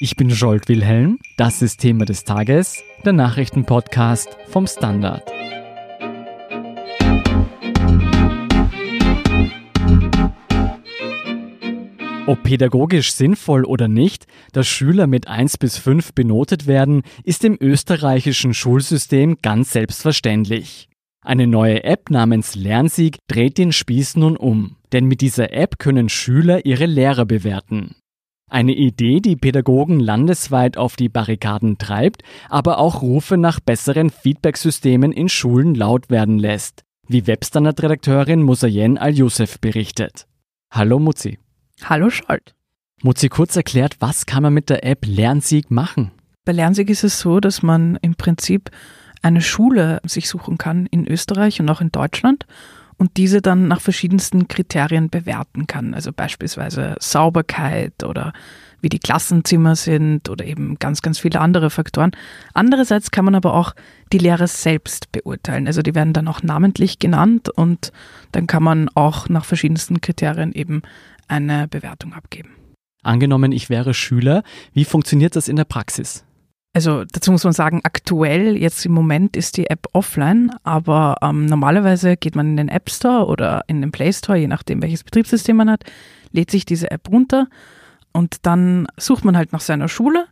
Ich bin Jolt Wilhelm, das ist Thema des Tages, der Nachrichtenpodcast vom Standard. Ob pädagogisch sinnvoll oder nicht, dass Schüler mit 1 bis 5 benotet werden, ist im österreichischen Schulsystem ganz selbstverständlich. Eine neue App namens Lernsieg dreht den Spieß nun um, denn mit dieser App können Schüler ihre Lehrer bewerten. Eine Idee, die Pädagogen landesweit auf die Barrikaden treibt, aber auch Rufe nach besseren Feedbacksystemen in Schulen laut werden lässt, wie Webstandard-Redakteurin Musayen Al-Youssef berichtet. Hallo Muzi. Hallo Scholt. Muzi kurz erklärt, was kann man mit der App Lernsieg machen? Bei Lernsieg ist es so, dass man im Prinzip eine Schule sich suchen kann in Österreich und auch in Deutschland und diese dann nach verschiedensten Kriterien bewerten kann. Also beispielsweise Sauberkeit oder wie die Klassenzimmer sind oder eben ganz, ganz viele andere Faktoren. Andererseits kann man aber auch die Lehrer selbst beurteilen. Also die werden dann auch namentlich genannt und dann kann man auch nach verschiedensten Kriterien eben eine Bewertung abgeben. Angenommen, ich wäre Schüler, wie funktioniert das in der Praxis? Also dazu muss man sagen, aktuell, jetzt im Moment ist die App offline, aber ähm, normalerweise geht man in den App Store oder in den Play Store, je nachdem welches Betriebssystem man hat, lädt sich diese App runter und dann sucht man halt nach seiner Schule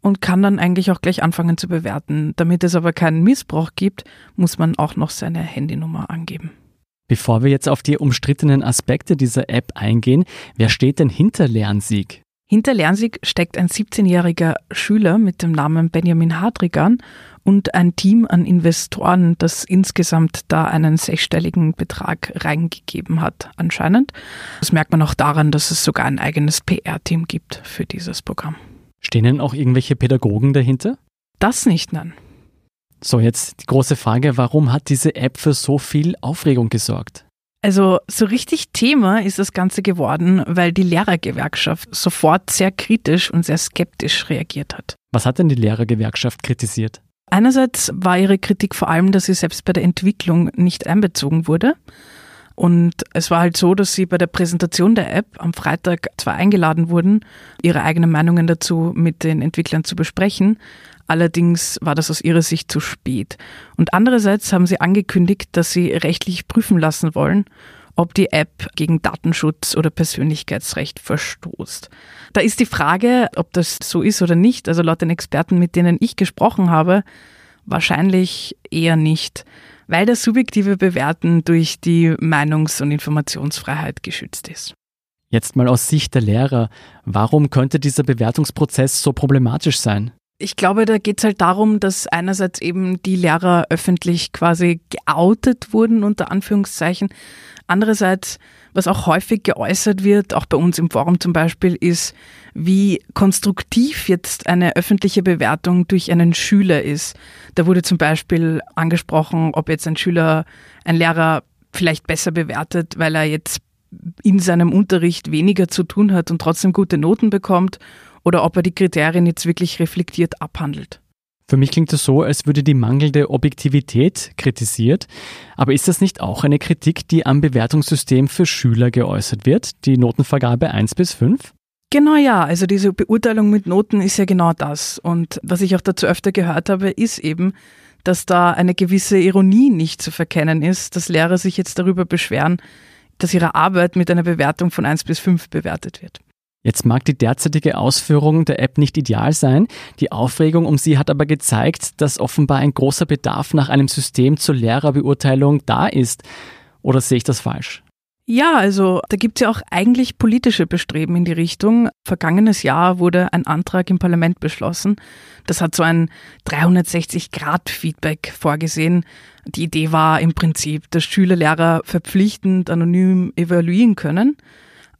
und kann dann eigentlich auch gleich anfangen zu bewerten. Damit es aber keinen Missbrauch gibt, muss man auch noch seine Handynummer angeben. Bevor wir jetzt auf die umstrittenen Aspekte dieser App eingehen, wer steht denn hinter Lernsieg? Hinter Lernsieg steckt ein 17-jähriger Schüler mit dem Namen Benjamin Hadrigan und ein Team an Investoren, das insgesamt da einen sechsstelligen Betrag reingegeben hat, anscheinend. Das merkt man auch daran, dass es sogar ein eigenes PR-Team gibt für dieses Programm. Stehen denn auch irgendwelche Pädagogen dahinter? Das nicht, nein. So, jetzt die große Frage, warum hat diese App für so viel Aufregung gesorgt? Also so richtig Thema ist das Ganze geworden, weil die Lehrergewerkschaft sofort sehr kritisch und sehr skeptisch reagiert hat. Was hat denn die Lehrergewerkschaft kritisiert? Einerseits war ihre Kritik vor allem, dass sie selbst bei der Entwicklung nicht einbezogen wurde. Und es war halt so, dass sie bei der Präsentation der App am Freitag zwar eingeladen wurden, ihre eigenen Meinungen dazu mit den Entwicklern zu besprechen, Allerdings war das aus ihrer Sicht zu spät. Und andererseits haben sie angekündigt, dass sie rechtlich prüfen lassen wollen, ob die App gegen Datenschutz oder Persönlichkeitsrecht verstoßt. Da ist die Frage, ob das so ist oder nicht. Also laut den Experten, mit denen ich gesprochen habe, wahrscheinlich eher nicht, weil das subjektive Bewerten durch die Meinungs- und Informationsfreiheit geschützt ist. Jetzt mal aus Sicht der Lehrer, warum könnte dieser Bewertungsprozess so problematisch sein? Ich glaube, da geht es halt darum, dass einerseits eben die Lehrer öffentlich quasi geoutet wurden, unter Anführungszeichen. Andererseits, was auch häufig geäußert wird, auch bei uns im Forum zum Beispiel, ist, wie konstruktiv jetzt eine öffentliche Bewertung durch einen Schüler ist. Da wurde zum Beispiel angesprochen, ob jetzt ein Schüler, ein Lehrer vielleicht besser bewertet, weil er jetzt in seinem Unterricht weniger zu tun hat und trotzdem gute Noten bekommt oder ob er die Kriterien jetzt wirklich reflektiert abhandelt. Für mich klingt es so, als würde die mangelnde Objektivität kritisiert. Aber ist das nicht auch eine Kritik, die am Bewertungssystem für Schüler geäußert wird, die Notenvergabe 1 bis 5? Genau ja, also diese Beurteilung mit Noten ist ja genau das. Und was ich auch dazu öfter gehört habe, ist eben, dass da eine gewisse Ironie nicht zu verkennen ist, dass Lehrer sich jetzt darüber beschweren, dass ihre Arbeit mit einer Bewertung von 1 bis 5 bewertet wird. Jetzt mag die derzeitige Ausführung der App nicht ideal sein, die Aufregung um sie hat aber gezeigt, dass offenbar ein großer Bedarf nach einem System zur Lehrerbeurteilung da ist. Oder sehe ich das falsch? Ja, also da gibt es ja auch eigentlich politische Bestreben in die Richtung. Vergangenes Jahr wurde ein Antrag im Parlament beschlossen. Das hat so ein 360-Grad-Feedback vorgesehen. Die Idee war im Prinzip, dass Schüler Lehrer verpflichtend anonym evaluieren können.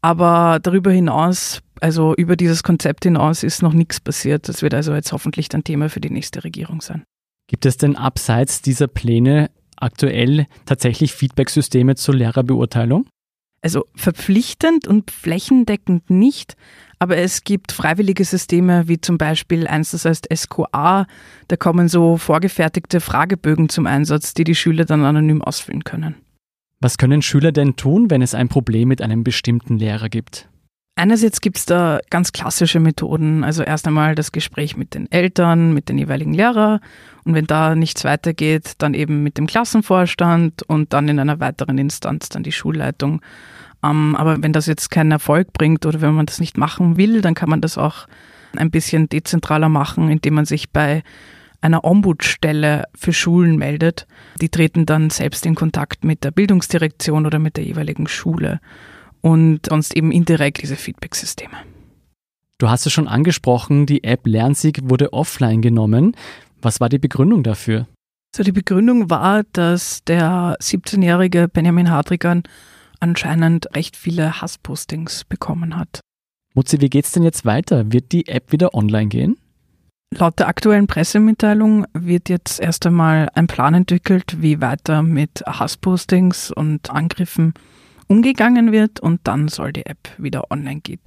Aber darüber hinaus, also über dieses Konzept hinaus, ist noch nichts passiert. Das wird also jetzt hoffentlich ein Thema für die nächste Regierung sein. Gibt es denn abseits dieser Pläne aktuell tatsächlich Feedbacksysteme zur Lehrerbeurteilung? Also verpflichtend und flächendeckend nicht, aber es gibt freiwillige Systeme wie zum Beispiel eins, das heißt SQA. Da kommen so vorgefertigte Fragebögen zum Einsatz, die die Schüler dann anonym ausfüllen können. Was können Schüler denn tun, wenn es ein Problem mit einem bestimmten Lehrer gibt? Einerseits gibt es da ganz klassische Methoden. Also erst einmal das Gespräch mit den Eltern, mit den jeweiligen Lehrern. Und wenn da nichts weitergeht, dann eben mit dem Klassenvorstand und dann in einer weiteren Instanz dann die Schulleitung. Ähm, aber wenn das jetzt keinen Erfolg bringt oder wenn man das nicht machen will, dann kann man das auch ein bisschen dezentraler machen, indem man sich bei einer Ombudsstelle für Schulen meldet. Die treten dann selbst in Kontakt mit der Bildungsdirektion oder mit der jeweiligen Schule und sonst eben indirekt diese Feedback-Systeme. Du hast es schon angesprochen, die App Lernsieg wurde offline genommen. Was war die Begründung dafür? So, die Begründung war, dass der 17-jährige Benjamin Hadrigan anscheinend recht viele Hasspostings bekommen hat. Mutzi, wie geht's denn jetzt weiter? Wird die App wieder online gehen? Laut der aktuellen Pressemitteilung wird jetzt erst einmal ein Plan entwickelt, wie weiter mit Hasspostings und Angriffen umgegangen wird und dann soll die App wieder online gehen.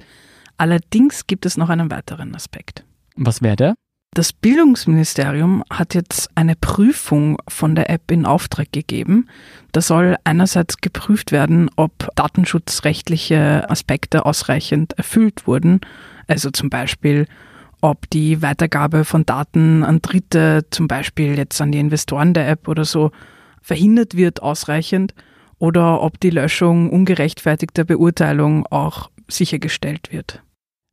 Allerdings gibt es noch einen weiteren Aspekt. Was wäre der? Das Bildungsministerium hat jetzt eine Prüfung von der App in Auftrag gegeben. Da soll einerseits geprüft werden, ob datenschutzrechtliche Aspekte ausreichend erfüllt wurden. Also zum Beispiel, ob die Weitergabe von Daten an Dritte, zum Beispiel jetzt an die Investoren der App oder so, verhindert wird ausreichend oder ob die Löschung ungerechtfertigter Beurteilung auch sichergestellt wird.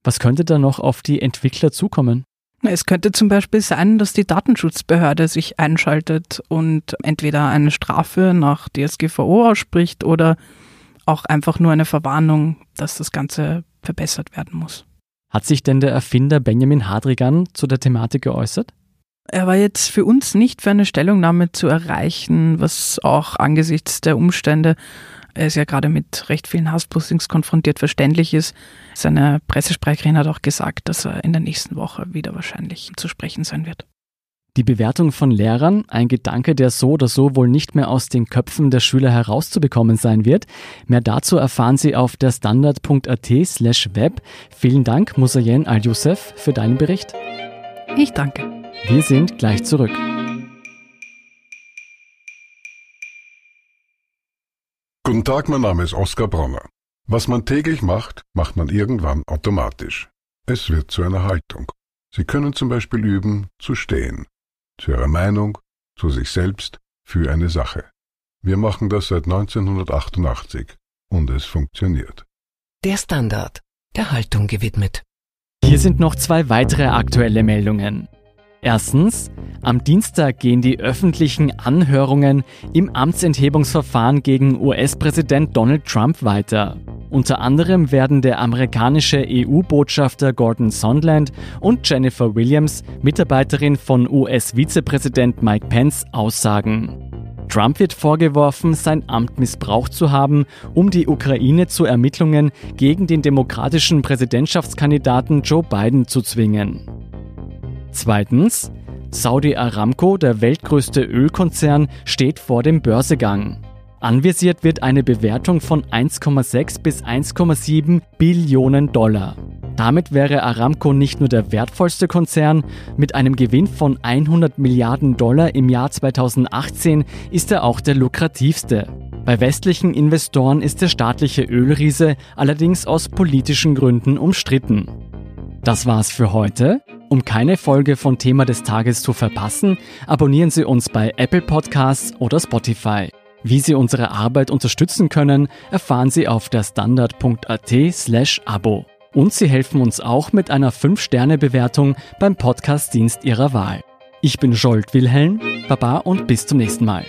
Was könnte da noch auf die Entwickler zukommen? Es könnte zum Beispiel sein, dass die Datenschutzbehörde sich einschaltet und entweder eine Strafe nach DSGVO ausspricht oder auch einfach nur eine Verwarnung, dass das Ganze verbessert werden muss. Hat sich denn der Erfinder Benjamin Hadrigan zu der Thematik geäußert? Er war jetzt für uns nicht für eine Stellungnahme zu erreichen, was auch angesichts der Umstände, er ist ja gerade mit recht vielen Hasspostings konfrontiert, verständlich ist. Seine Pressesprecherin hat auch gesagt, dass er in der nächsten Woche wieder wahrscheinlich zu sprechen sein wird. Die Bewertung von Lehrern, ein Gedanke, der so oder so wohl nicht mehr aus den Köpfen der Schüler herauszubekommen sein wird. Mehr dazu erfahren Sie auf der standard.at slash web. Vielen Dank, Musayen Al-Youssef, für deinen Bericht. Ich danke. Wir sind gleich zurück. Guten Tag, mein Name ist Oskar Bronner. Was man täglich macht, macht man irgendwann automatisch. Es wird zu einer Haltung. Sie können zum Beispiel üben, zu stehen. Zu Ihrer Meinung, zu sich selbst, für eine Sache. Wir machen das seit 1988 und es funktioniert. Der Standard, der Haltung gewidmet. Hier sind noch zwei weitere aktuelle Meldungen. Erstens, am Dienstag gehen die öffentlichen Anhörungen im Amtsenthebungsverfahren gegen US-Präsident Donald Trump weiter. Unter anderem werden der amerikanische EU-Botschafter Gordon Sondland und Jennifer Williams, Mitarbeiterin von US-Vizepräsident Mike Pence, aussagen. Trump wird vorgeworfen, sein Amt missbraucht zu haben, um die Ukraine zu Ermittlungen gegen den demokratischen Präsidentschaftskandidaten Joe Biden zu zwingen. Zweitens, Saudi Aramco, der weltgrößte Ölkonzern, steht vor dem Börsegang. Anvisiert wird eine Bewertung von 1,6 bis 1,7 Billionen Dollar. Damit wäre Aramco nicht nur der wertvollste Konzern, mit einem Gewinn von 100 Milliarden Dollar im Jahr 2018 ist er auch der lukrativste. Bei westlichen Investoren ist der staatliche Ölriese allerdings aus politischen Gründen umstritten. Das war's für heute. Um keine Folge von Thema des Tages zu verpassen, abonnieren Sie uns bei Apple Podcasts oder Spotify. Wie Sie unsere Arbeit unterstützen können, erfahren Sie auf der standard.at/slash Abo. Und Sie helfen uns auch mit einer 5-Sterne-Bewertung beim Podcast-Dienst Ihrer Wahl. Ich bin Scholt Wilhelm, Baba und bis zum nächsten Mal.